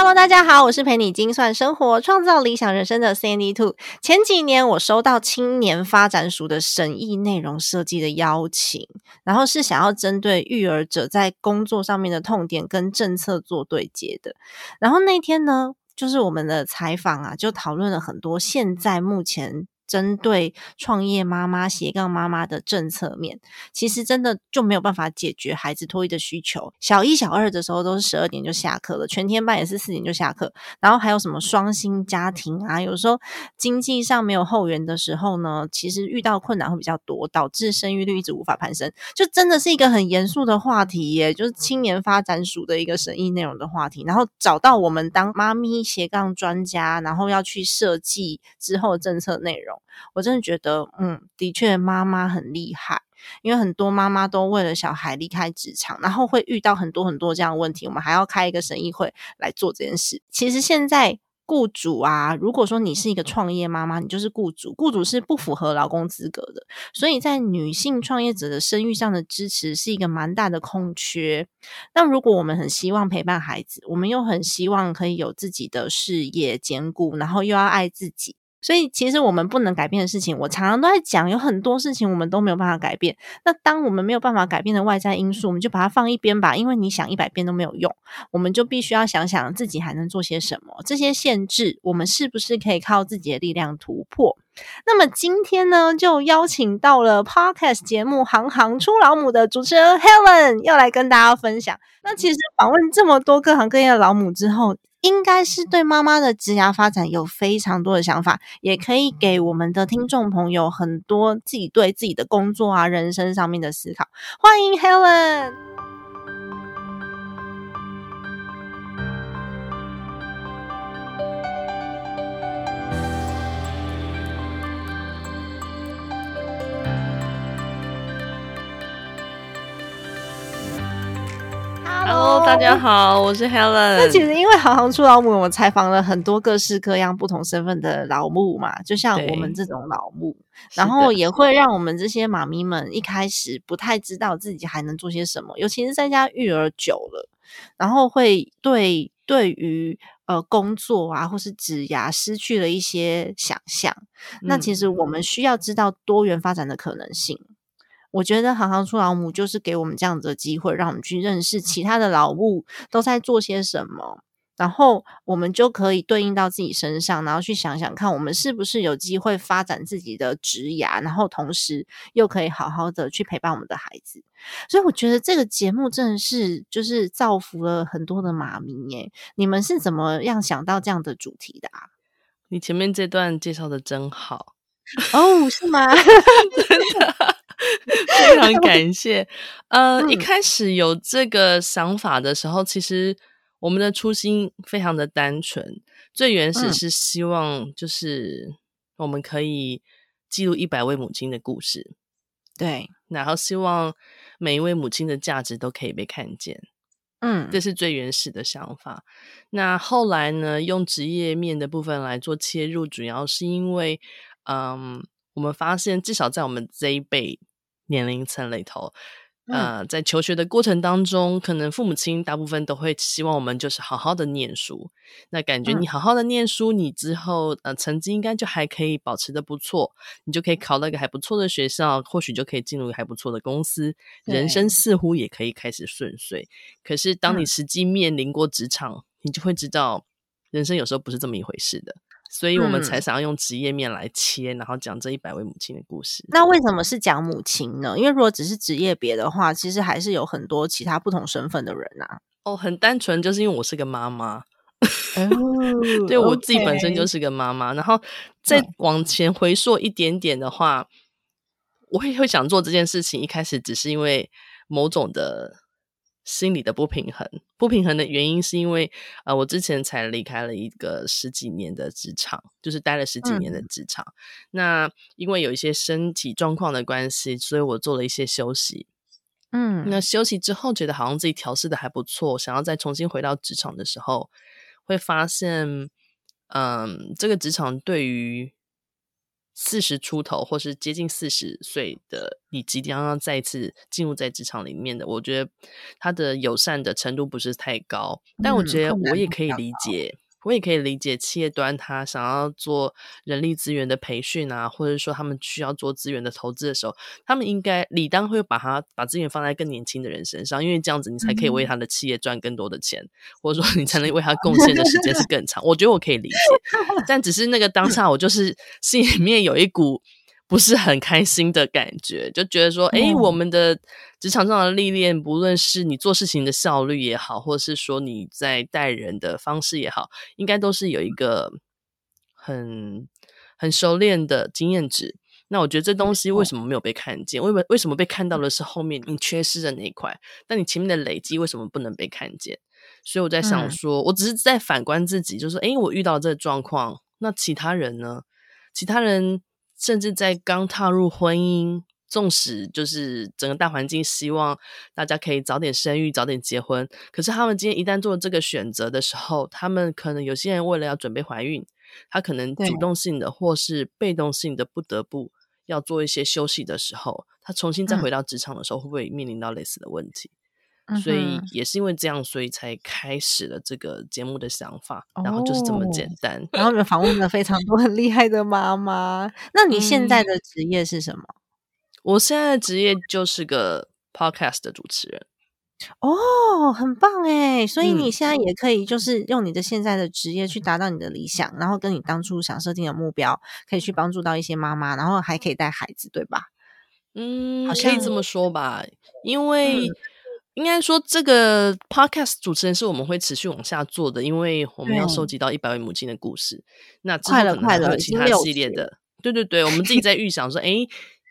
Hello，大家好，我是陪你精算生活、创造理想人生的 Sandy Two。前几年我收到青年发展署的审议内容设计的邀请，然后是想要针对育儿者在工作上面的痛点跟政策做对接的。然后那天呢，就是我们的采访啊，就讨论了很多现在目前。针对创业妈妈、斜杠妈妈的政策面，其实真的就没有办法解决孩子托育的需求。小一、小二的时候都是十二点就下课了，全天班也是四点就下课。然后还有什么双薪家庭啊？有时候经济上没有后援的时候呢，其实遇到困难会比较多，导致生育率一直无法攀升。就真的是一个很严肃的话题耶，就是青年发展署的一个审议内容的话题。然后找到我们当妈咪斜杠专家，然后要去设计之后政策内容。我真的觉得，嗯，的确，妈妈很厉害，因为很多妈妈都为了小孩离开职场，然后会遇到很多很多这样的问题。我们还要开一个审议会来做这件事。其实现在雇主啊，如果说你是一个创业妈妈，你就是雇主，雇主是不符合劳工资格的，所以在女性创业者的生育上的支持是一个蛮大的空缺。那如果我们很希望陪伴孩子，我们又很希望可以有自己的事业兼顾，然后又要爱自己。所以，其实我们不能改变的事情，我常常都在讲，有很多事情我们都没有办法改变。那当我们没有办法改变的外在因素，我们就把它放一边吧。因为你想一百遍都没有用，我们就必须要想想自己还能做些什么。这些限制，我们是不是可以靠自己的力量突破？那么今天呢，就邀请到了 Podcast 节目《行行出老母》的主持人 Helen，要来跟大家分享。那其实访问这么多各行各业的老母之后，应该是对妈妈的职涯发展有非常多的想法，也可以给我们的听众朋友很多自己对自己的工作啊、人生上面的思考。欢迎 Helen。大家好，我是 Helen。那其实因为行行出老母，我们采访了很多各式各样、不同身份的老母嘛，就像我们这种老母，然后也会让我们这些妈咪们一开始不太知道自己还能做些什么，尤其是在家育儿久了，然后会对对于呃工作啊或是职涯失去了一些想象。那其实我们需要知道多元发展的可能性。我觉得行行出老母就是给我们这样子的机会，让我们去认识其他的老母都在做些什么，然后我们就可以对应到自己身上，然后去想想看，我们是不是有机会发展自己的职涯，然后同时又可以好好的去陪伴我们的孩子。所以我觉得这个节目真的是就是造福了很多的妈咪耶！你们是怎么样想到这样的主题的啊？你前面这段介绍的真好哦，是吗？真的。非常感谢。呃，一开始有这个想法的时候，其实我们的初心非常的单纯，最原始是希望就是我们可以记录一百位母亲的故事，对，然后希望每一位母亲的价值都可以被看见。嗯，这是最原始的想法。那后来呢，用职业面的部分来做切入，主要是因为，嗯，我们发现至少在我们这一辈。年龄层里头，呃，在求学的过程当中，可能父母亲大部分都会希望我们就是好好的念书。那感觉你好好的念书，你之后呃成绩应该就还可以保持的不错，你就可以考到一个还不错的学校，或许就可以进入还不错的公司，人生似乎也可以开始顺遂。可是当你实际面临过职场，你就会知道，人生有时候不是这么一回事的。所以我们才想要用职业面来切，然后讲这一百位母亲的故事。那为什么是讲母亲呢？因为如果只是职业别的话，其实还是有很多其他不同身份的人啊。哦，很单纯，就是因为我是个妈妈，对我自己本身就是个妈妈。然后再往前回溯一点点的话，我也会想做这件事情，一开始只是因为某种的心理的不平衡。不平衡的原因是因为，呃，我之前才离开了一个十几年的职场，就是待了十几年的职场。那因为有一些身体状况的关系，所以我做了一些休息。嗯，那休息之后，觉得好像自己调试的还不错，想要再重新回到职场的时候，会发现，嗯，这个职场对于。四十出头或是接近四十岁的你，即将要再次进入在职场里面的，我觉得他的友善的程度不是太高，但我觉得我也可以理解。我也可以理解企业端他想要做人力资源的培训啊，或者说他们需要做资源的投资的时候，他们应该理当会把他把资源放在更年轻的人身上，因为这样子你才可以为他的企业赚更多的钱，或者说你才能为他贡献的时间是更长。我觉得我可以理解，但只是那个当下，我就是心里面有一股。不是很开心的感觉，就觉得说，哎，我们的职场上的历练，不论是你做事情的效率也好，或者是说你在待人的方式也好，应该都是有一个很很熟练的经验值。那我觉得这东西为什么没有被看见？为为什么被看到的是后面你缺失的那一块？但你前面的累积为什么不能被看见？所以我在想说，我只是在反观自己，就是说，哎，我遇到这状况，那其他人呢？其他人？甚至在刚踏入婚姻，纵使就是整个大环境希望大家可以早点生育、早点结婚，可是他们今天一旦做这个选择的时候，他们可能有些人为了要准备怀孕，他可能主动性的或是被动性的不得不要做一些休息的时候，他重新再回到职场的时候，会不会面临到类似的问题？所以也是因为这样，所以才开始了这个节目的想法，然后就是这么简单。然后你们访问了非常多很厉害的妈妈。那你现在的职业是什么？我现在的职业就是个 podcast 的主持人。哦，很棒哎！所以你现在也可以就是用你的现在的职业去达到你的理想，然后跟你当初想设定的目标，可以去帮助到一些妈妈，然后还可以带孩子，对吧？嗯，可以这么说吧，因为。应该说，这个 podcast 主持人是我们会持续往下做的，因为我们要收集到一百位母亲的故事。那快了，快了，其他系列的，对对对，我们自己在预想说，哎，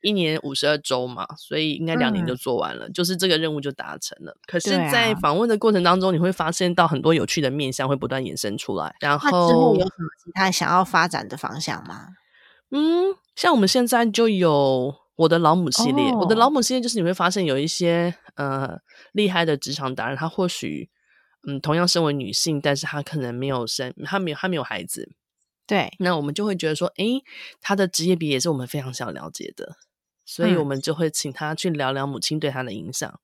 一年五十二周嘛，所以应该两年就做完了，就是这个任务就达成了。可是，在访问的过程当中，你会发现到很多有趣的面向会不断衍生出来。然后，之后有什么其他想要发展的方向吗？嗯，像我们现在就有。我的老母系列，我的老母系列就是你会发现有一些呃厉害的职场达人，他或许嗯同样身为女性，但是他可能没有生，他没有他没有孩子，对，那我们就会觉得说，诶，他的职业比也是我们非常想了解的，所以我们就会请他去聊聊母亲对他的影响，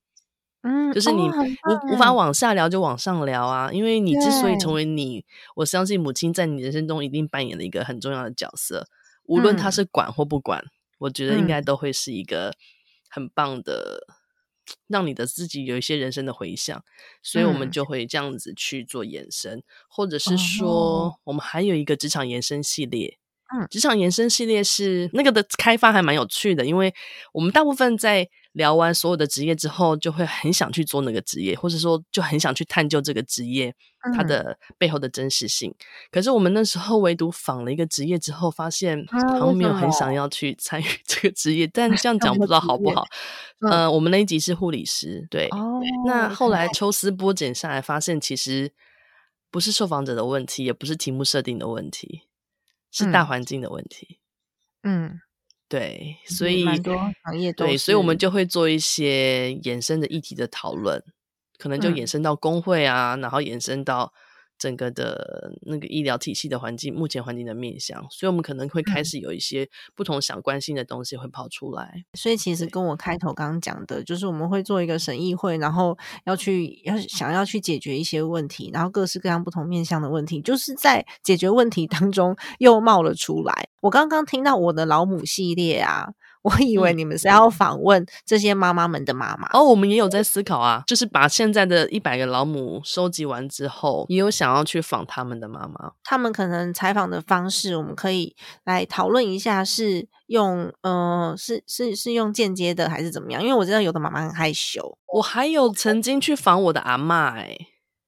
嗯，就是你无无法往下聊就往上聊啊，因为你之所以成为你，我相信母亲在你人生中一定扮演了一个很重要的角色，无论他是管或不管。我觉得应该都会是一个很棒的，让你的自己有一些人生的回响，所以我们就会这样子去做延伸，或者是说，我们还有一个职场延伸系列。嗯，职场延伸系列是那个的开发还蛮有趣的，因为我们大部分在。聊完所有的职业之后，就会很想去做那个职业，或者说就很想去探究这个职业它的背后的真实性。可是我们那时候唯独访了一个职业之后，发现好像没有很想要去参与这个职业。但这样讲不知道好不好？呃，我们那一集是护理师，对。那后来抽丝剥茧下来，发现其实不是受访者的问题，也不是题目设定的问题，是大环境的问题。嗯。对，所以多行业对，所以我们就会做一些衍生的议题的讨论，可能就衍生到工会啊，然后衍生到。整个的那个医疗体系的环境，目前环境的面向，所以我们可能会开始有一些不同想关心的东西会跑出来。所以其实跟我开头刚刚讲的，就是我们会做一个审议会，然后要去要想要去解决一些问题，然后各式各样不同面向的问题，就是在解决问题当中又冒了出来。我刚刚听到我的老母系列啊。我以为你们是要访问这些妈妈们的妈妈哦，我们也有在思考啊，就是把现在的一百个老母收集完之后，也有想要去访他们的妈妈。他们可能采访的方式，我们可以来讨论一下，是用呃，是是是用间接的还是怎么样？因为我知道有的妈妈很害羞。我还有曾经去访我的阿妈，哎。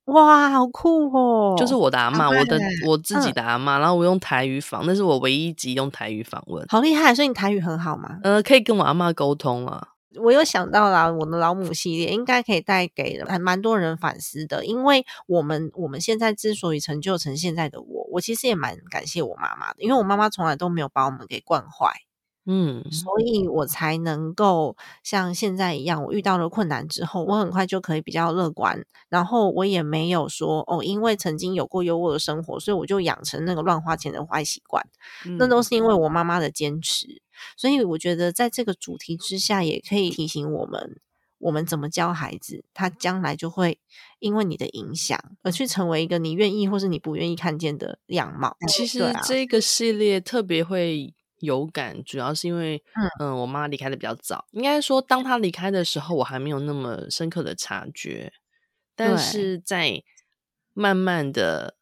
哇，好酷哦！就是我的阿妈，我的我自己的阿妈，然后我用台语访，那是我唯一一集用台语访问，好厉害！所以你台语很好吗？呃，可以跟我阿妈沟通啊。我又想到啦我的老母系列，应该可以带给还蛮多人反思的。因为我们我们现在之所以成就成现在的我，我其实也蛮感谢我妈妈的，因为我妈妈从来都没有把我们给惯坏。嗯，所以我才能够像现在一样，我遇到了困难之后，我很快就可以比较乐观。然后我也没有说哦，因为曾经有过优渥的生活，所以我就养成那个乱花钱的坏习惯。那都是因为我妈妈的坚持。所以我觉得在这个主题之下，也可以提醒我们，我们怎么教孩子，他将来就会因为你的影响而去成为一个你愿意或是你不愿意看见的样貌。其实这个系列特别会。有感，主要是因为，嗯，我妈离开的比较早。应该说，当她离开的时候，我还没有那么深刻的察觉。但是在慢慢的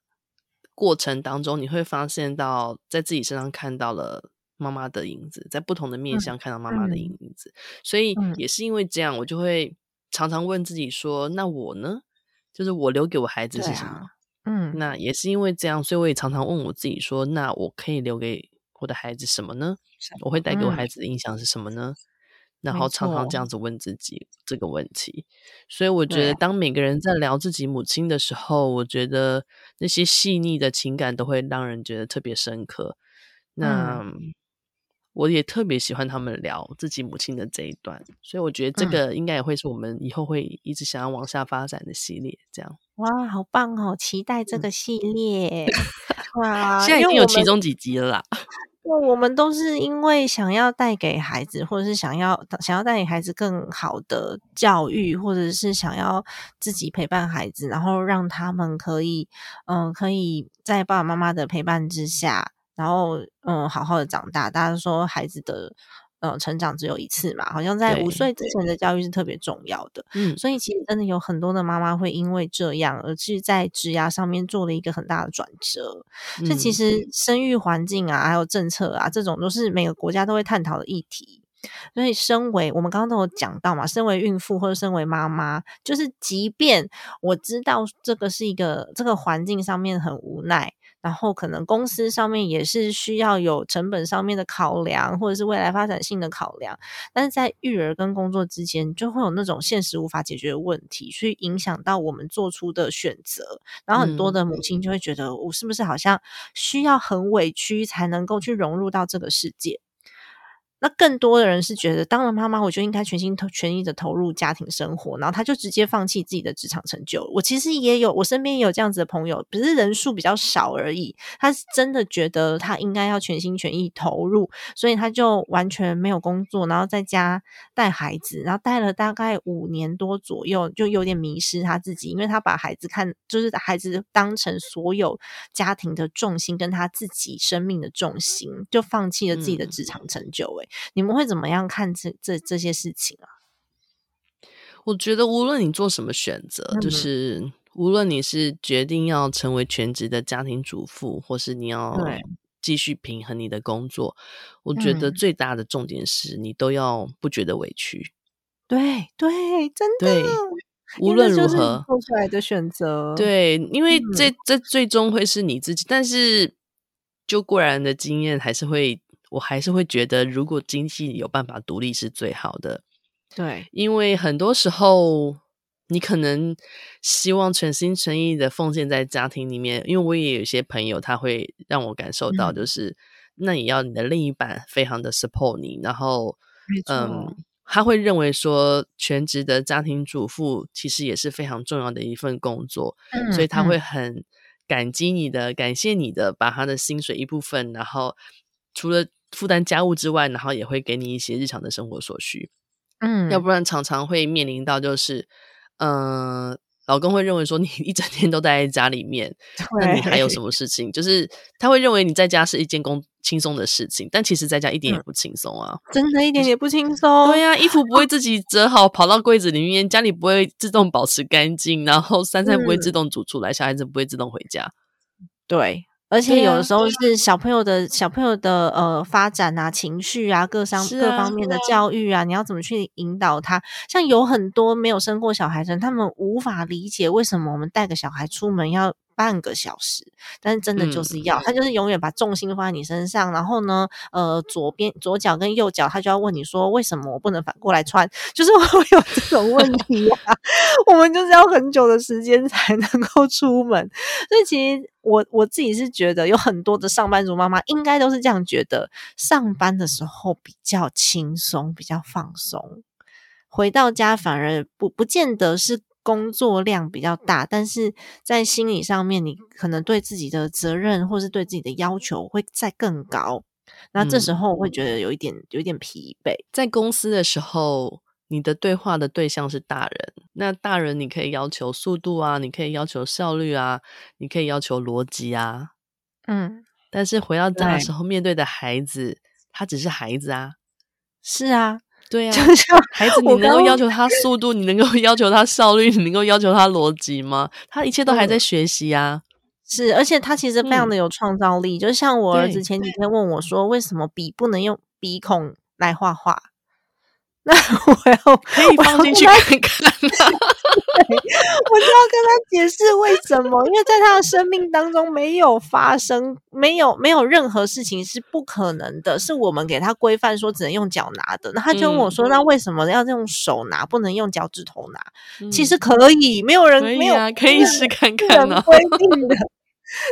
过程当中，你会发现到在自己身上看到了妈妈的影子，在不同的面相看到妈妈的影子。所以也是因为这样，我就会常常问自己说：“那我呢？就是我留给我孩子是什么？”嗯，那也是因为这样，所以我也常常问我自己说：“那我可以留给？”我的孩子什么呢？我会带给我孩子的印象是什么呢？然后常常这样子问自己这个问题。所以我觉得，当每个人在聊自己母亲的时候，我觉得那些细腻的情感都会让人觉得特别深刻。那我也特别喜欢他们聊自己母亲的这一段，所以我觉得这个应该也会是我们以后会一直想要往下发展的系列。这样哇，好棒哦！期待这个系列哇！现在已经有其中几集了啦。我们都是因为想要带给孩子，或者是想要想要带给孩子更好的教育，或者是想要自己陪伴孩子，然后让他们可以，嗯，可以在爸爸妈妈的陪伴之下，然后嗯，好好的长大。大家说孩子的。嗯，成长只有一次嘛，好像在五岁之前的教育是特别重要的。嗯，所以其实真的有很多的妈妈会因为这样，而是在职涯上面做了一个很大的转折。这其实生育环境啊，还有政策啊，这种都是每个国家都会探讨的议题。所以，身为我们刚刚都有讲到嘛，身为孕妇或者身为妈妈，就是即便我知道这个是一个这个环境上面很无奈。然后可能公司上面也是需要有成本上面的考量，或者是未来发展性的考量，但是在育儿跟工作之间，就会有那种现实无法解决的问题，去影响到我们做出的选择。然后很多的母亲就会觉得，我是不是好像需要很委屈才能够去融入到这个世界？那更多的人是觉得，当了妈妈，我就应该全心投全意的投入家庭生活，然后他就直接放弃自己的职场成就。我其实也有，我身边也有这样子的朋友，只是人数比较少而已。他是真的觉得他应该要全心全意投入，所以他就完全没有工作，然后在家带孩子，然后带了大概五年多左右，就有点迷失他自己，因为他把孩子看，就是孩子当成所有家庭的重心，跟他自己生命的重心，就放弃了自己的职场成就。诶你们会怎么样看这这这些事情啊？我觉得无论你做什么选择，就是无论你是决定要成为全职的家庭主妇，或是你要继续平衡你的工作，我觉得最大的重点是你都要不觉得委屈。对对，真的，无论如何做出来的选择，对，因为这这最终会是你自己，但是就过然的经验还是会。我还是会觉得，如果经济有办法独立是最好的。对，因为很多时候你可能希望全心全意的奉献在家庭里面。因为我也有一些朋友，他会让我感受到，就是那也要你的另一半非常的 support 你，然后，嗯，他会认为说全职的家庭主妇其实也是非常重要的一份工作，所以他会很感激你的，感谢你的，把他的薪水一部分，然后除了负担家务之外，然后也会给你一些日常的生活所需，嗯，要不然常常会面临到就是，嗯，老公会认为说你一整天都待在家里面，那你还有什么事情？就是他会认为你在家是一件工轻松的事情，但其实在家一点也不轻松啊，真的一点也不轻松。对呀，衣服不会自己折好跑到柜子里面，家里不会自动保持干净，然后三餐不会自动煮出来，小孩子不会自动回家，对。而且有的时候是小朋友的小朋友的呃发展啊、情绪啊、各商各方面的教育啊，你要怎么去引导他？像有很多没有生过小孩的人，他们无法理解为什么我们带个小孩出门要。半个小时，但是真的就是要，他就是永远把重心放在你身上，然后呢，呃，左边左脚跟右脚，他就要问你说，为什么我不能反过来穿？就是会有这种问 题啊，我们就是要很久的时间才能够出门，所以其实我我自己是觉得，有很多的上班族妈妈应该都是这样觉得，上班的时候比较轻松，比较放松，回到家反而不不见得是。工作量比较大，但是在心理上面，你可能对自己的责任或是对自己的要求会再更高。那这时候我会觉得有一点有一点疲惫。在公司的时候，你的对话的对象是大人，那大人你可以要求速度啊，你可以要求效率啊，你可以要求逻辑啊。嗯，但是回到家的时候，面对的孩子，他只是孩子啊。是啊。对呀，孩子，你能够要求他速度，你能够要求他效率，你能够要求他逻辑吗？他一切都还在学习啊。是，而且他其实非常的有创造力。就像我儿子前几天问我说：“为什么笔不能用鼻孔来画画？”那我要可以放进去看看，我就要跟他解释为什么，因为在他的生命当中没有发生，没有没有任何事情是不可能的，是我们给他规范说只能用脚拿的。那他就问我说：“那为什么要用手拿，不能用脚趾头拿？”其实可以，没有人没有可以试看看呢，规定的，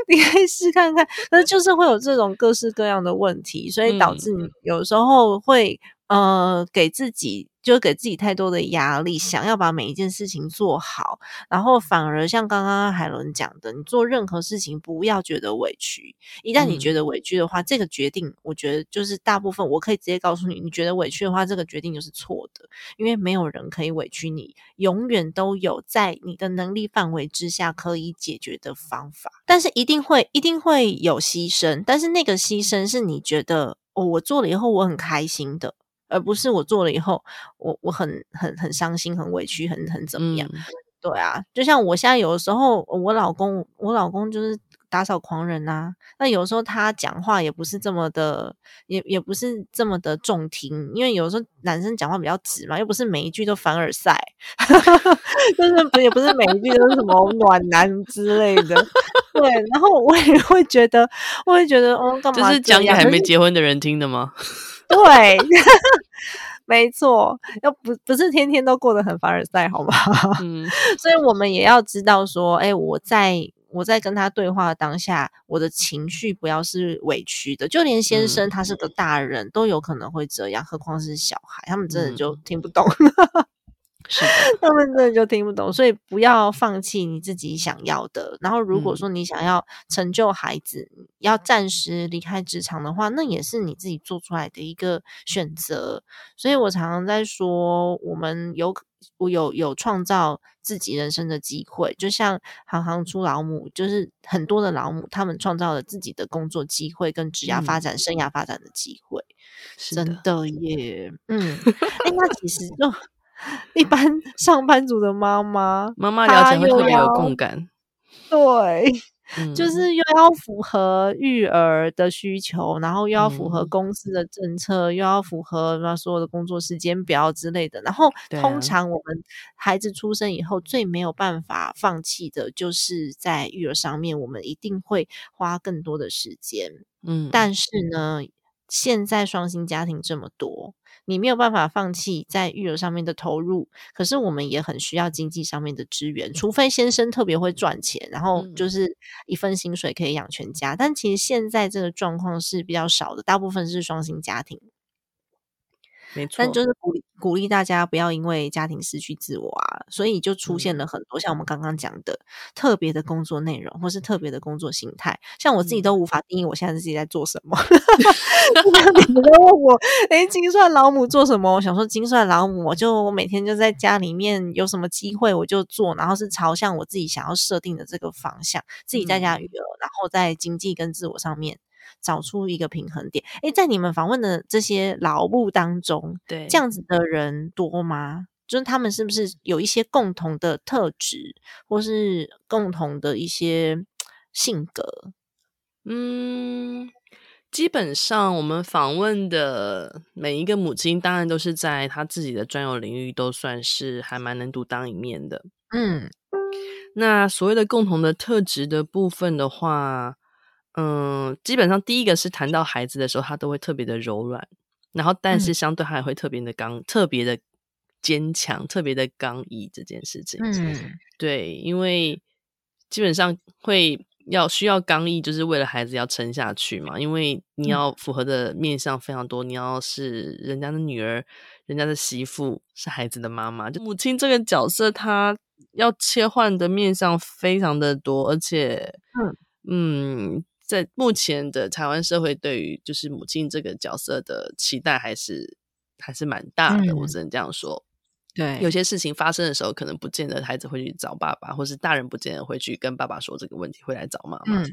你可以试看看。可是就是会有这种各式各样的问题，所以导致你有时候会。呃，给自己就给自己太多的压力，想要把每一件事情做好，然后反而像刚刚海伦讲的，你做任何事情不要觉得委屈。一旦你觉得委屈的话，这个决定，我觉得就是大部分我可以直接告诉你，你觉得委屈的话，这个决定就是错的，因为没有人可以委屈你，永远都有在你的能力范围之下可以解决的方法，但是一定会一定会有牺牲，但是那个牺牲是你觉得哦，我做了以后我很开心的。而不是我做了以后，我我很很很伤心、很委屈、很很怎么样？对啊，就像我现在有的时候，我老公，我老公就是打扫狂人啊。那有时候他讲话也不是这么的，也也不是这么的中听，因为有时候男生讲话比较直嘛，又不是每一句都凡尔赛，就是不也不是每一句都是什么暖男之类的。对，然后我也会觉得，我会觉得，哦，干嘛？就是讲给还没结婚的人听的吗？对，没错，要不不是天天都过得很凡尔赛，好吗？嗯，所以我们也要知道说，哎，我在我在跟他对话的当下，我的情绪不要是委屈的，就连先生他是个大人都有可能会这样，何况是小孩，他们真的就听不懂。是，他们真的就听不懂，所以不要放弃你自己想要的。然后，如果说你想要成就孩子，要暂时离开职场的话，那也是你自己做出来的一个选择。所以我常常在说，我们有我有有创造自己人生的机会，就像行行出老母，就是很多的老母，他们创造了自己的工作机会跟职业发展、生涯发展的机会。真的耶，嗯，哎，那其实就。一般上班族的妈妈，妈妈了解会特别有共感。对，就是又要符合育儿的需求，然后又要符合公司的政策，又要符合那所有的工作时间表之类的。然后，通常我们孩子出生以后，最没有办法放弃的就是在育儿上面，我们一定会花更多的时间。嗯，但是呢，现在双薪家庭这么多。你没有办法放弃在育儿上面的投入，可是我们也很需要经济上面的支援，除非先生特别会赚钱，然后就是一份薪水可以养全家。但其实现在这个状况是比较少的，大部分是双薪家庭。没错，但就是鼓励鼓励大家不要因为家庭失去自我啊，所以就出现了很多像我们刚刚讲的特别的工作内容，或是特别的工作形态。像我自己都无法定义我现在自己在做什么。你们问我，哎，精算老母做什么？我想说，精算老母，就我每天就在家里面有什么机会我就做，然后是朝向我自己想要设定的这个方向，自己在家育儿，然后在经济跟自我上面。找出一个平衡点。诶，在你们访问的这些劳务当中，对这样子的人多吗？就是他们是不是有一些共同的特质，或是共同的一些性格？嗯，基本上我们访问的每一个母亲，当然都是在她自己的专有领域，都算是还蛮能独当一面的。嗯。那所谓的共同的特质的部分的话，嗯，基本上第一个是谈到孩子的时候，他都会特别的柔软，然后但是相对他也会特别的刚，特别的坚强，特别的刚毅这件事情。嗯，对，因为基本上会。要需要刚毅，就是为了孩子要撑下去嘛。因为你要符合的面相非常多，你要是人家的女儿、人家的媳妇，是孩子的妈妈，就母亲这个角色，她要切换的面相非常的多，而且，嗯嗯，在目前的台湾社会，对于就是母亲这个角色的期待，还是还是蛮大的。我只能这样说。对，有些事情发生的时候，可能不见得孩子会去找爸爸，或是大人不见得会去跟爸爸说这个问题，会来找妈妈。嗯，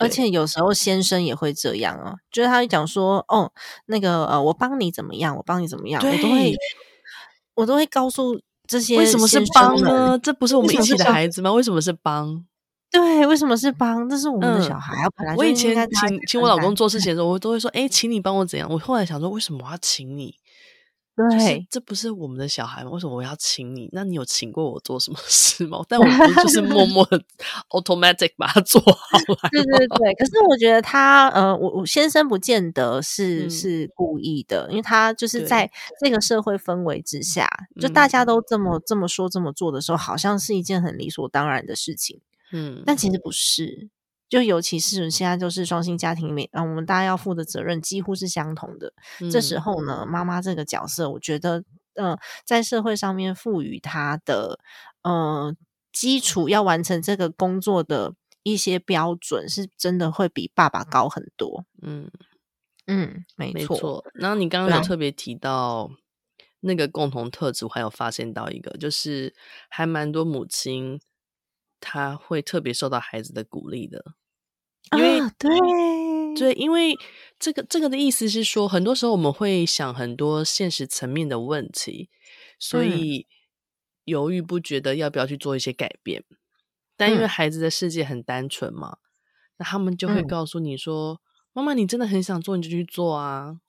而且有时候先生也会这样哦，就是他会讲说：“哦，那个呃，我帮你怎么样？我帮你怎么样？”我都会，我都会告诉这些为什么是帮呢？这不是我们一起的孩子吗？为什么是帮？对，为什么是帮？这是我们的小孩啊！本来我以前请请我老公做事情的时候，我都会说：“哎，请你帮我怎样？”我后来想说，为什么我要请你？对，这不是我们的小孩吗？为什么我要请你？那你有请过我做什么事吗？但我不就是默默的 automatic 把它做好了。对对对，可是我觉得他呃，我我先生不见得是是故意的，因为他就是在这个社会氛围之下，就大家都这么这么说这么做的时候，好像是一件很理所当然的事情。嗯，但其实不是。就尤其是现在就是双薪家庭里面，啊，我们大家要负的责任几乎是相同的。这时候呢，妈妈这个角色，我觉得，嗯，在社会上面赋予她的，呃，基础要完成这个工作的一些标准，是真的会比爸爸高很多。嗯嗯，没错。然后你刚刚有特别提到那个共同特质，我还有发现到一个，就是还蛮多母亲，她会特别受到孩子的鼓励的。因为对对，因为这个这个的意思是说，很多时候我们会想很多现实层面的问题，所以犹豫不决的要不要去做一些改变。但因为孩子的世界很单纯嘛，那他们就会告诉你说：“妈妈，你真的很想做，你就去做啊。”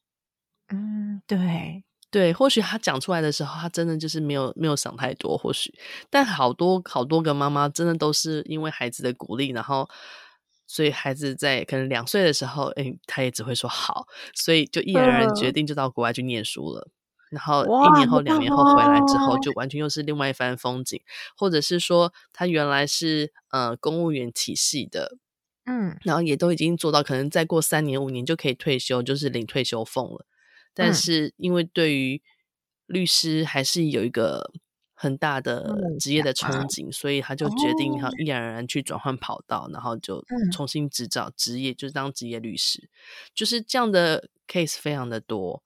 嗯，对对，或许他讲出来的时候，他真的就是没有没有想太多，或许，但好多好多个妈妈真的都是因为孩子的鼓励，然后。所以孩子在可能两岁的时候，哎，他也只会说好，所以就毅然而然决定就到国外去念书了。然后一年后、两年后回来之后，就完全又是另外一番风景。或者是说，他原来是呃公务员体系的，嗯，然后也都已经做到，可能再过三年、五年就可以退休，就是领退休俸了。但是因为对于律师还是有一个。很大的职业的憧憬，所以他就决定他毅然而然去转换跑道，然后就重新执照职业，就是当职业律师，就是这样的 case 非常的多。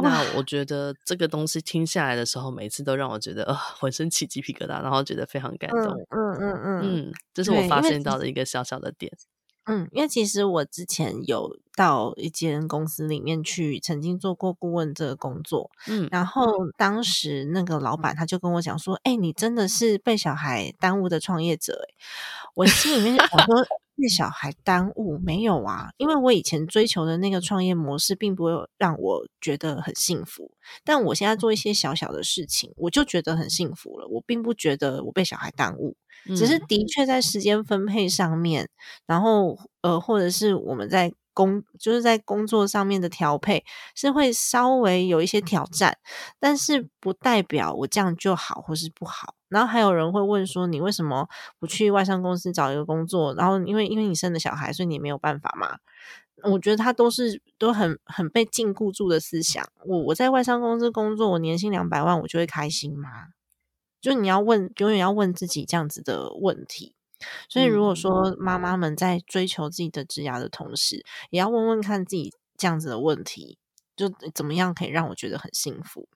那我觉得这个东西听下来的时候，每次都让我觉得呃浑身起鸡皮疙瘩，然后觉得非常感动。嗯嗯嗯嗯，这是我发现到的一个小小的点。嗯，因为其实我之前有到一间公司里面去，曾经做过顾问这个工作。嗯，然后当时那个老板他就跟我讲说：“哎，你真的是被小孩耽误的创业者。”哎，我心里面想说：“被小孩耽误没有啊？因为我以前追求的那个创业模式，并不会让我觉得很幸福。但我现在做一些小小的事情，我就觉得很幸福了。我并不觉得我被小孩耽误。”只是的确在时间分配上面，然后呃，或者是我们在工就是在工作上面的调配是会稍微有一些挑战，但是不代表我这样就好或是不好。然后还有人会问说，你为什么不去外商公司找一个工作？然后因为因为你生了小孩，所以你没有办法嘛？我觉得他都是都很很被禁锢住的思想。我我在外商公司工作，我年薪两百万，我就会开心吗？就你要问，永远要问自己这样子的问题。所以，如果说妈妈们在追求自己的职涯的同时，也要问问看自己这样子的问题，就怎么样可以让我觉得很幸福。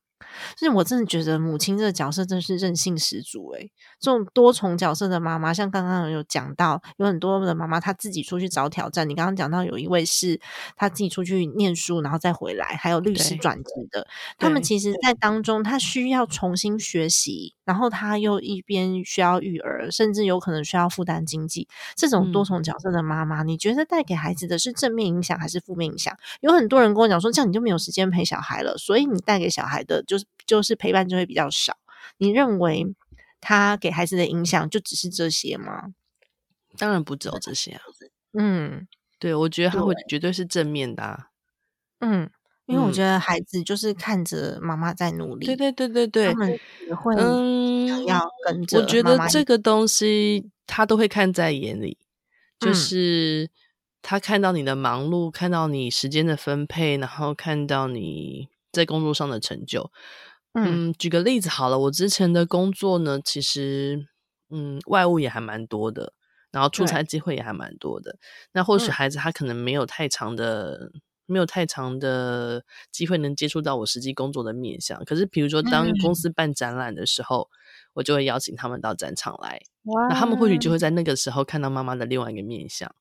所以，我真的觉得母亲这个角色真是任性十足。诶这种多重角色的妈妈，像刚刚有讲到，有很多的妈妈她自己出去找挑战。你刚刚讲到有一位是她自己出去念书，然后再回来，还有律师转职的，他们其实在当中，她需要重新学习，然后她又一边需要育儿，甚至有可能需要负担经济。这种多重角色的妈妈，你觉得带给孩子的是正面影响还是负面影响？有很多人跟我讲说，这样你就没有时间陪小孩了，所以你带给小孩的。就是就是陪伴就会比较少。你认为他给孩子的影响就只是这些吗？当然不只有这些啊。嗯，对，我觉得他会绝对是正面的。嗯，因为我觉得孩子就是看着妈妈在努力，对对对对对，他们也会嗯要跟着。我觉得这个东西他都会看在眼里，就是他看到你的忙碌，看到你时间的分配，然后看到你在工作上的成就。嗯，举个例子好了，我之前的工作呢，其实嗯，外务也还蛮多的，然后出差机会也还蛮多的。那或许孩子他可能没有太长的、没有太长的机会能接触到我实际工作的面向。可是，比如说当公司办展览的时候，我就会邀请他们到展场来，那他们或许就会在那个时候看到妈妈的另外一个面相，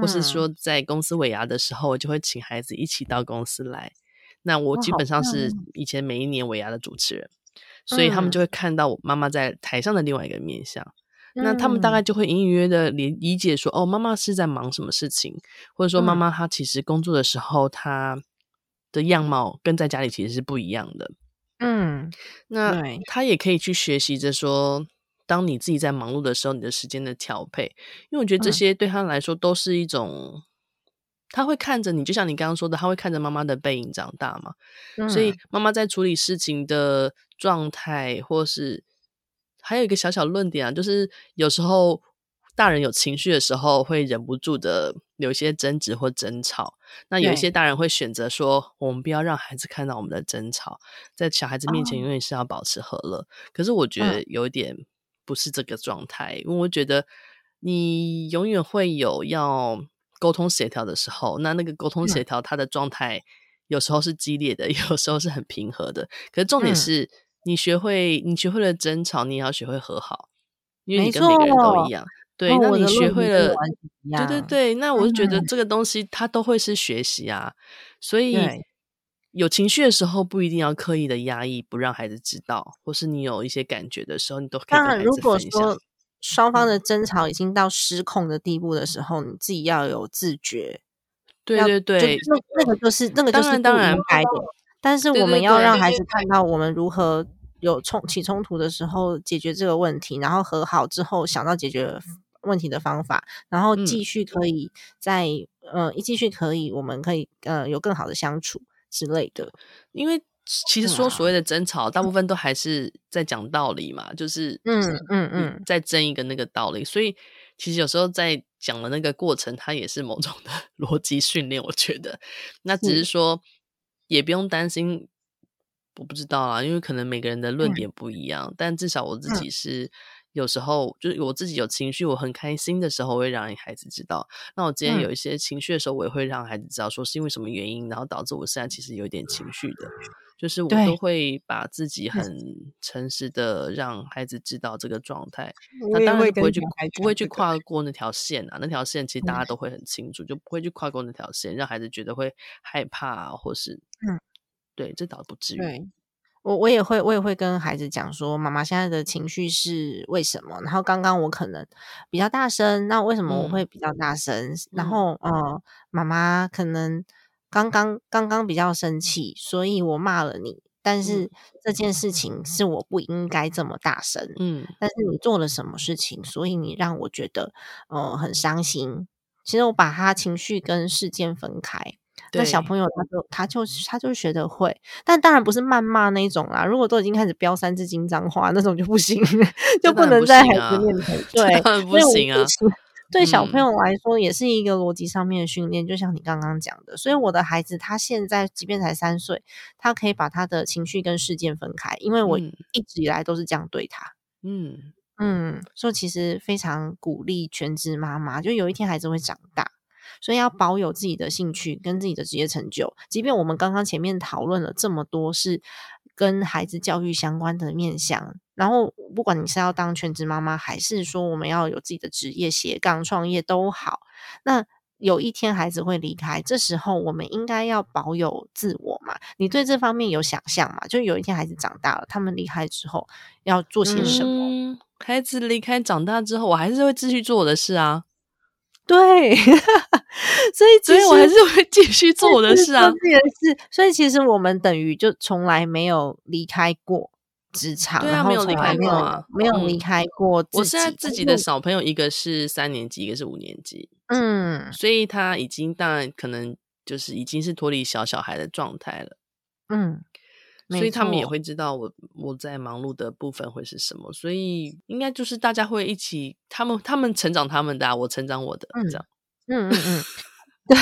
或是说在公司尾牙的时候，我就会请孩子一起到公司来。那我基本上是以前每一年尾牙的主持人，所以他们就会看到我妈妈在台上的另外一个面相。那他们大概就会隐隐约的理理解说，哦，妈妈是在忙什么事情，或者说妈妈她其实工作的时候，她的样貌跟在家里其实是不一样的。嗯，那他也可以去学习着说，当你自己在忙碌的时候，你的时间的调配，因为我觉得这些对他来说都是一种。他会看着你，就像你刚刚说的，他会看着妈妈的背影长大嘛。所以妈妈在处理事情的状态，或是还有一个小小论点啊，就是有时候大人有情绪的时候，会忍不住的有一些争执或争吵。那有一些大人会选择说，我们不要让孩子看到我们的争吵，在小孩子面前永远是要保持和乐。可是我觉得有一点不是这个状态，因为我觉得你永远会有要。沟通协调的时候，那那个沟通协调，他的状态有时候是激烈的，有时候是很平和的。可是重点是你学会，你学会了争吵，你也要学会和好，因为你跟每个人都一样。对，那你学会了，对对对，那我就觉得这个东西它都会是学习啊。所以有情绪的时候，不一定要刻意的压抑，不让孩子知道，或是你有一些感觉的时候，你都可以跟孩子分享。双方的争吵已经到失控的地步的时候，你自己要有自觉。对对对，那那个就是那个就是当然该的。但是我们要让孩子看到我们如何有冲起冲突的时候解决这个问题，然后和好之后想到解决问题的方法，然后继续可以在呃一继续可以我们可以呃有更好的相处之类的，因为。其实说所谓的争吵，大部分都还是在讲道理嘛，就是嗯嗯嗯，在争一个那个道理。所以其实有时候在讲的那个过程，它也是某种的 逻辑训练。我觉得，那只是说也不用担心，我不知道啊，因为可能每个人的论点不一样。但至少我自己是。有时候就是我自己有情绪，我很开心的时候，我会让孩子知道。那我今天有一些情绪的时候，我也会让孩子知道，说是因为什么原因，然后导致我现在其实有点情绪的。就是我都会把自己很诚实的让孩子知道这个状态。那当然不会去不会去跨过那条线啊，那条线其实大家都会很清楚，就不会去跨过那条线，让孩子觉得会害怕或是嗯，对，这倒不至于。我我也会我也会跟孩子讲说，妈妈现在的情绪是为什么？然后刚刚我可能比较大声，那为什么我会比较大声？然后呃，妈妈可能刚刚刚刚比较生气，所以我骂了你。但是这件事情是我不应该这么大声，嗯，但是你做了什么事情，所以你让我觉得呃很伤心。其实我把他情绪跟事件分开。那小朋友他就他就他就学得会，但当然不是谩骂那种啦。如果都已经开始飙三字经脏话那种就不行，就不能在孩子面前。对，不行啊。对小朋友来说也是一个逻辑上面的训练，就像你刚刚讲的。所以我的孩子他现在即便才三岁，他可以把他的情绪跟事件分开，因为我一直以来都是这样对他。嗯嗯，所以其实非常鼓励全职妈妈，就有一天孩子会长大。所以要保有自己的兴趣跟自己的职业成就，即便我们刚刚前面讨论了这么多是跟孩子教育相关的面向，然后不管你是要当全职妈妈，还是说我们要有自己的职业斜杠创业都好，那有一天孩子会离开，这时候我们应该要保有自我嘛？你对这方面有想象嘛？就有一天孩子长大了，他们离开之后要做些什么？孩子离开长大之后，我还是会继续做我的事啊。对，所以所以我还是会继续做我的事啊，自己的事。所以其实我们等于就从来没有离开过，职场，对啊，没有离开过啊，没有离开过。我现在自己的小朋友一个是三年级，一个是五年级，嗯，所以他已经当然可能就是已经是脱离小小孩的状态了，嗯，所以他们也会知道我我在忙碌的部分会是什么，所以应该就是大家会一起，他们他们成长他们的，我成长我的，这样，嗯嗯嗯，对，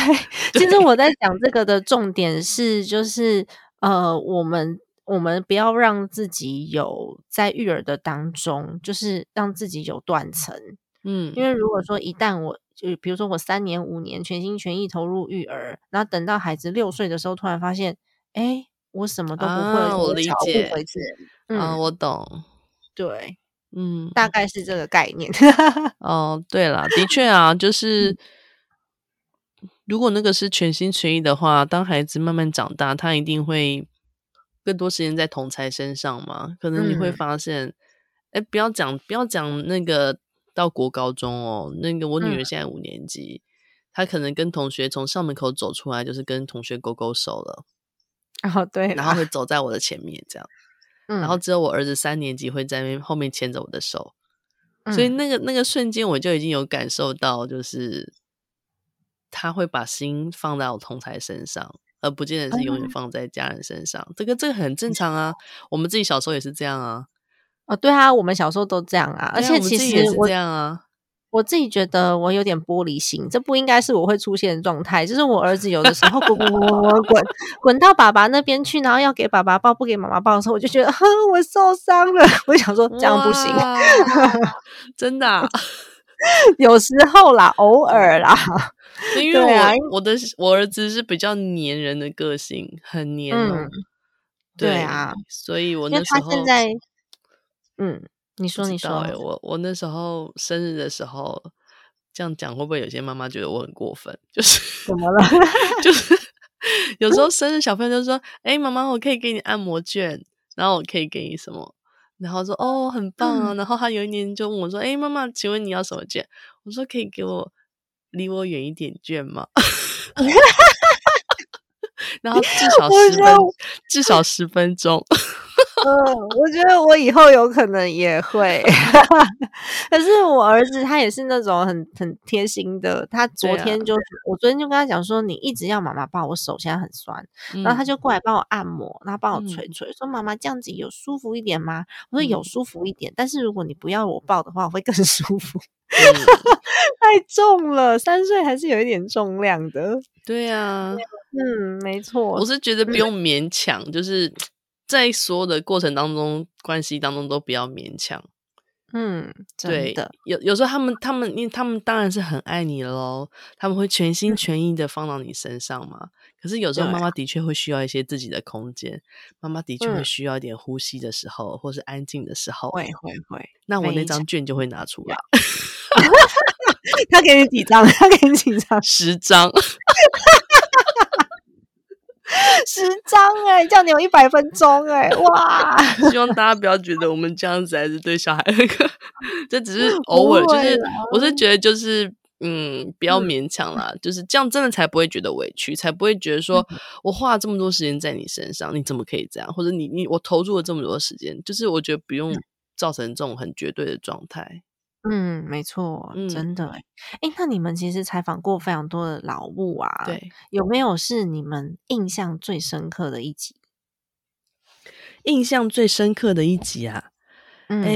其实我在讲这个的重点是，就是呃，我们。我们不要让自己有在育儿的当中，就是让自己有断层，嗯，因为如果说一旦我就比如说我三年五年全心全意投入育儿，然后等到孩子六岁的时候，突然发现，哎，我什么都不会，我理解，嗯，我懂，对，嗯，大概是这个概念。哦，对了，的确啊，就是如果那个是全心全意的话，当孩子慢慢长大，他一定会。更多时间在同才身上嘛，可能你会发现，哎，不要讲，不要讲那个到国高中哦，那个我女儿现在五年级，她可能跟同学从校门口走出来，就是跟同学勾勾手了，哦对，然后会 走在我的前面这样，然后只有我儿子三年级会在后面牵着我的手，所以那个那个瞬间我就已经有感受到，就是他会把心放在我同才身上。而不见得是永远放在家人身上，这个这个很正常啊。我们自己小时候也是这样啊。哦，对啊，我们小时候都这样啊。而且其实也是这样啊。我自己觉得我有点玻璃心，这不应该是我会出现的状态。就是我儿子有的时候滚滚滚滚滚到爸爸那边去，然后要给爸爸抱不给妈妈抱的时候，我就觉得哼，我受伤了。我想说这样不行，真的。有时候啦，偶尔啦。因为我我的我儿子是比较黏人的个性，很黏。嗯，对啊，所以我那时候现在，嗯，你说你说，我我那时候生日的时候这样讲，会不会有些妈妈觉得我很过分？就是 怎么了？就是 有时候生日小朋友就说：“哎，妈妈，我可以给你按摩券，然后我可以给你什么？”然后说：“哦，很棒啊！”然后他有一年就问我说：“哎，妈妈，请问你要什么券？”我说：“可以给我。”离我远一点卷吗？然后至少十分，至少十分钟。嗯，我觉得我以后有可能也会。可是我儿子他也是那种很很贴心的。他昨天就，我昨天就跟他讲说，你一直要妈妈抱我手，现在很酸。然后他就过来帮我按摩，然后帮我捶捶，说妈妈这样子有舒服一点吗？我说有舒服一点，但是如果你不要我抱的话，我会更 舒服。太重了，三岁还是有一点重量的。对啊，嗯，没错。我是觉得不用勉强，就是在所有的过程当中、关系当中都不要勉强。嗯，对的。有有时候他们、他们，因为他们当然是很爱你喽，他们会全心全意的放到你身上嘛。可是有时候妈妈的确会需要一些自己的空间，妈妈的确会需要一点呼吸的时候，或是安静的时候。会会会。那我那张卷就会拿出来。他给你几张？他给你几张？十张。十张哎，叫你有一百分钟哎，哇！希望大家不要觉得我们这样子还是对小孩那个，这只是偶尔，就是我是觉得就是嗯，不要勉强啦，就是这样，真的才不会觉得委屈，才不会觉得说我花了这么多时间在你身上，你怎么可以这样？或者你你我投入了这么多时间，就是我觉得不用造成这种很绝对的状态。嗯，没错，真的哎，哎，那你们其实采访过非常多的老物啊，对，有没有是你们印象最深刻的一集？印象最深刻的一集啊，哎，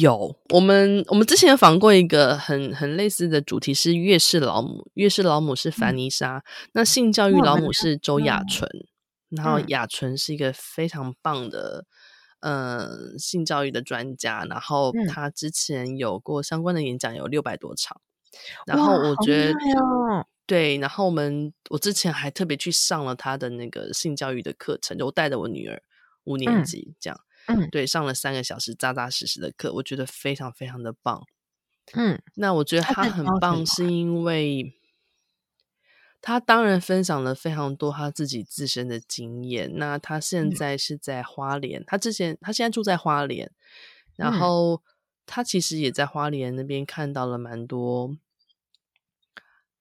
有，我们我们之前有访过一个很很类似的主题，是月氏老母，月氏老母是凡妮莎，那性教育老母是周雅纯，然后雅纯是一个非常棒的。嗯，性教育的专家，然后他之前有过相关的演讲，有六百多场。然后我觉得，对，然后我们我之前还特别去上了他的那个性教育的课程，就我带着我女儿五年级这样，嗯，对，上了三个小时扎扎实实的课，我觉得非常非常的棒。嗯，那我觉得他很棒，是因为。他当然分享了非常多他自己自身的经验。那他现在是在花莲，他之前他现在住在花莲，然后他其实也在花莲那边看到了蛮多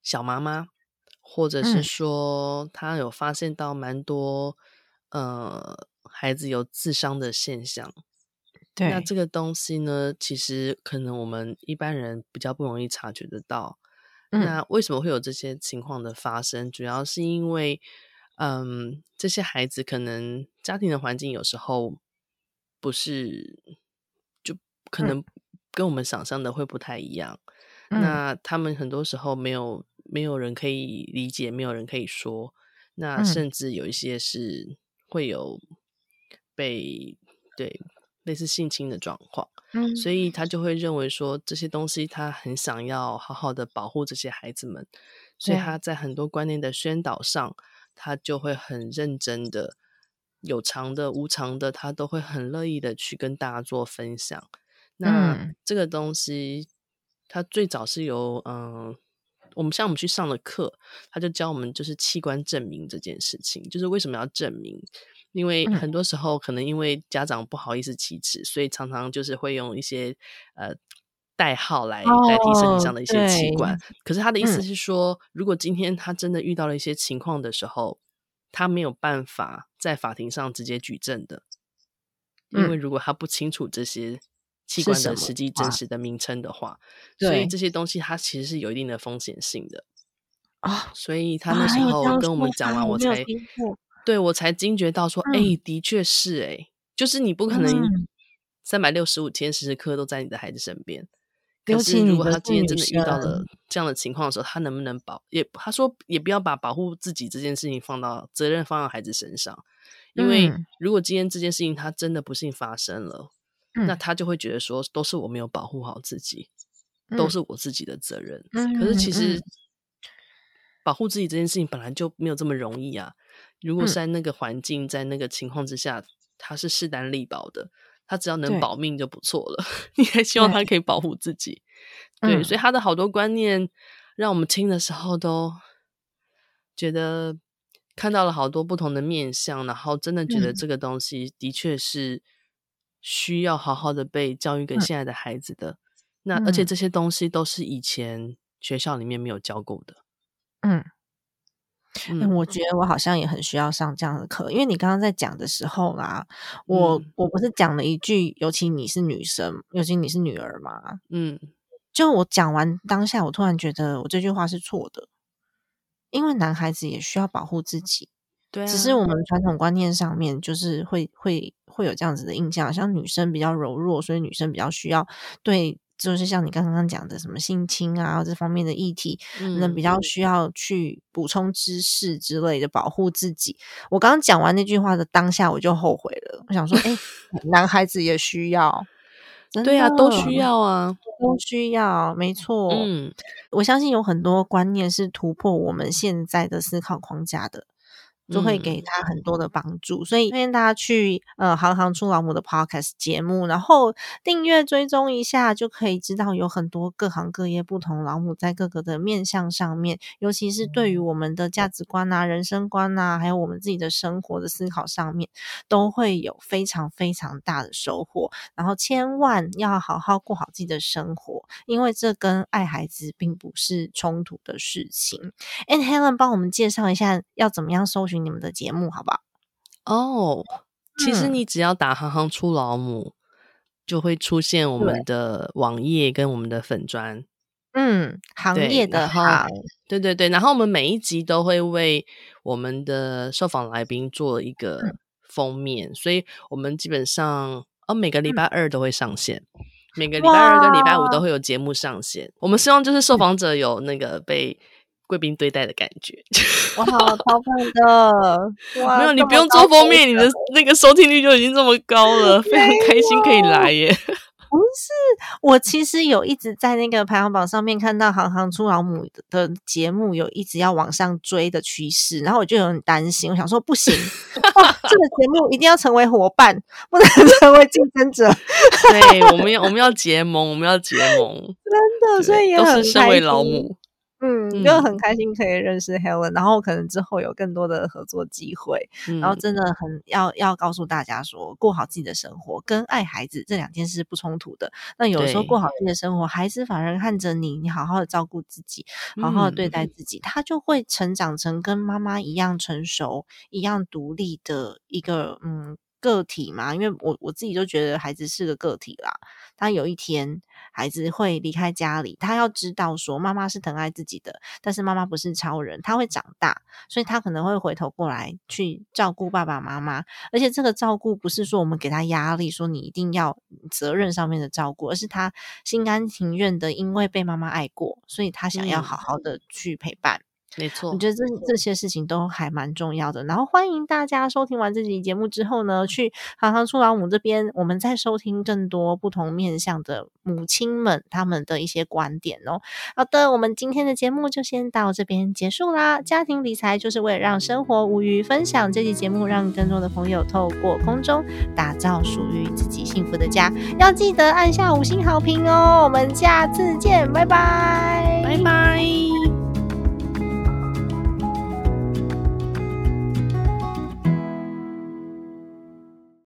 小妈妈，或者是说他有发现到蛮多呃孩子有自伤的现象。对，那这个东西呢，其实可能我们一般人比较不容易察觉得到。那为什么会有这些情况的发生？主要是因为，嗯，这些孩子可能家庭的环境有时候不是，就可能跟我们想象的会不太一样。那他们很多时候没有没有人可以理解，没有人可以说。那甚至有一些是会有被对。类似性侵的状况，嗯，所以他就会认为说这些东西，他很想要好好的保护这些孩子们，所以他在很多观念的宣导上，他就会很认真的，有偿的、无偿的，他都会很乐意的去跟大家做分享。那这个东西，他最早是由嗯，我们像我们去上了课，他就教我们就是器官证明这件事情，就是为什么要证明。因为很多时候可能因为家长不好意思启齿，所以常常就是会用一些呃代号来代替身体上的一些器官。可是他的意思是说，如果今天他真的遇到了一些情况的时候，他没有办法在法庭上直接举证的，因为如果他不清楚这些器官的实际真实的名称的话，所以这些东西它其实是有一定的风险性的啊。所以他那时候跟我们讲完，我才。对我才惊觉到说，哎，的确是哎，就是你不可能三百六十五天时时刻刻都在你的孩子身边。可是如果他今天真的遇到了这样的情况的时候，他能不能保？也他说也不要把保护自己这件事情放到责任放到孩子身上，因为如果今天这件事情他真的不幸发生了，那他就会觉得说都是我没有保护好自己，都是我自己的责任。可是其实保护自己这件事情本来就没有这么容易啊。如果在那个环境，在那个情况之下，他是势单力薄的，他只要能保命就不错了。你还希望他。可以保护自己，对，所以他的好多观念，让我们听的时候都觉得看到了好多不同的面相，然后真的觉得这个东西的确是需要好好的被教育给现在的孩子的。那而且这些东西都是以前学校里面没有教过的，嗯。嗯，我觉得我好像也很需要上这样的课，因为你刚刚在讲的时候啦，我我不是讲了一句，尤其你是女生，尤其你是女儿嘛，嗯，就我讲完当下，我突然觉得我这句话是错的，因为男孩子也需要保护自己，对，只是我们传统观念上面就是会会会有这样子的印象，像女生比较柔弱，所以女生比较需要对。就是像你刚刚讲的什么性侵啊这方面的议题，那比较需要去补充知识之类的，保护自己。我刚刚讲完那句话的当下，我就后悔了。我想说，哎，男孩子也需要，对啊，都需要啊，都需要，没错。嗯，我相信有很多观念是突破我们现在的思考框架的。就会给他很多的帮助，所以推荐大家去呃行行出老母的 podcast 节目，然后订阅追踪一下，就可以知道有很多各行各业不同老母在各个的面向上面，尤其是对于我们的价值观啊、人生观啊，还有我们自己的生活的思考上面，都会有非常非常大的收获。然后千万要好好过好自己的生活，因为这跟爱孩子并不是冲突的事情。And Helen 帮我们介绍一下要怎么样搜寻。你们的节目好不好？哦，其实你只要打“行行出老母”，就会出现我们的网页跟我们的粉砖。嗯，行业的行，对对对。然后我们每一集都会为我们的受访来宾做一个封面，所以我们基本上哦，每个礼拜二都会上线，每个礼拜二跟礼拜五都会有节目上线。我们希望就是受访者有那个被。贵宾对待的感觉，哇，超棒的！没有，你不用做封面，你的那个收听率就已经这么高了，非常开心可以来耶。不是，我其实有一直在那个排行榜上面看到行行出老母的节目有一直要往上追的趋势，然后我就有点担心，我想说不行，这个节目一定要成为伙伴，不能成为竞争者。对，我们要 我们要结盟，我们要结盟，真的，所以也很都是身为老母。嗯，就很开心可以认识 Helen，然后可能之后有更多的合作机会，然后真的很要要告诉大家说，过好自己的生活跟爱孩子这两件事不冲突的。那有时候过好自己的生活，孩子反而看着你，你好好的照顾自己，好好的对待自己，他就会成长成跟妈妈一样成熟、一样独立的一个嗯。个体嘛，因为我我自己就觉得孩子是个个体啦。他有一天孩子会离开家里，他要知道说妈妈是疼爱自己的，但是妈妈不是超人，他会长大，所以他可能会回头过来去照顾爸爸妈妈。而且这个照顾不是说我们给他压力，说你一定要责任上面的照顾，而是他心甘情愿的，因为被妈妈爱过，所以他想要好好的去陪伴。没错，我觉得这这些事情都还蛮重要的。然后欢迎大家收听完这集节目之后呢，去行行出老母这边，我们再收听更多不同面向的母亲们他们的一些观点哦。好的，我们今天的节目就先到这边结束啦。家庭理财就是为了让生活无余，分享这集节目，让更多的朋友透过空中打造属于自己幸福的家。要记得按下五星好评哦。我们下次见，拜拜，拜拜。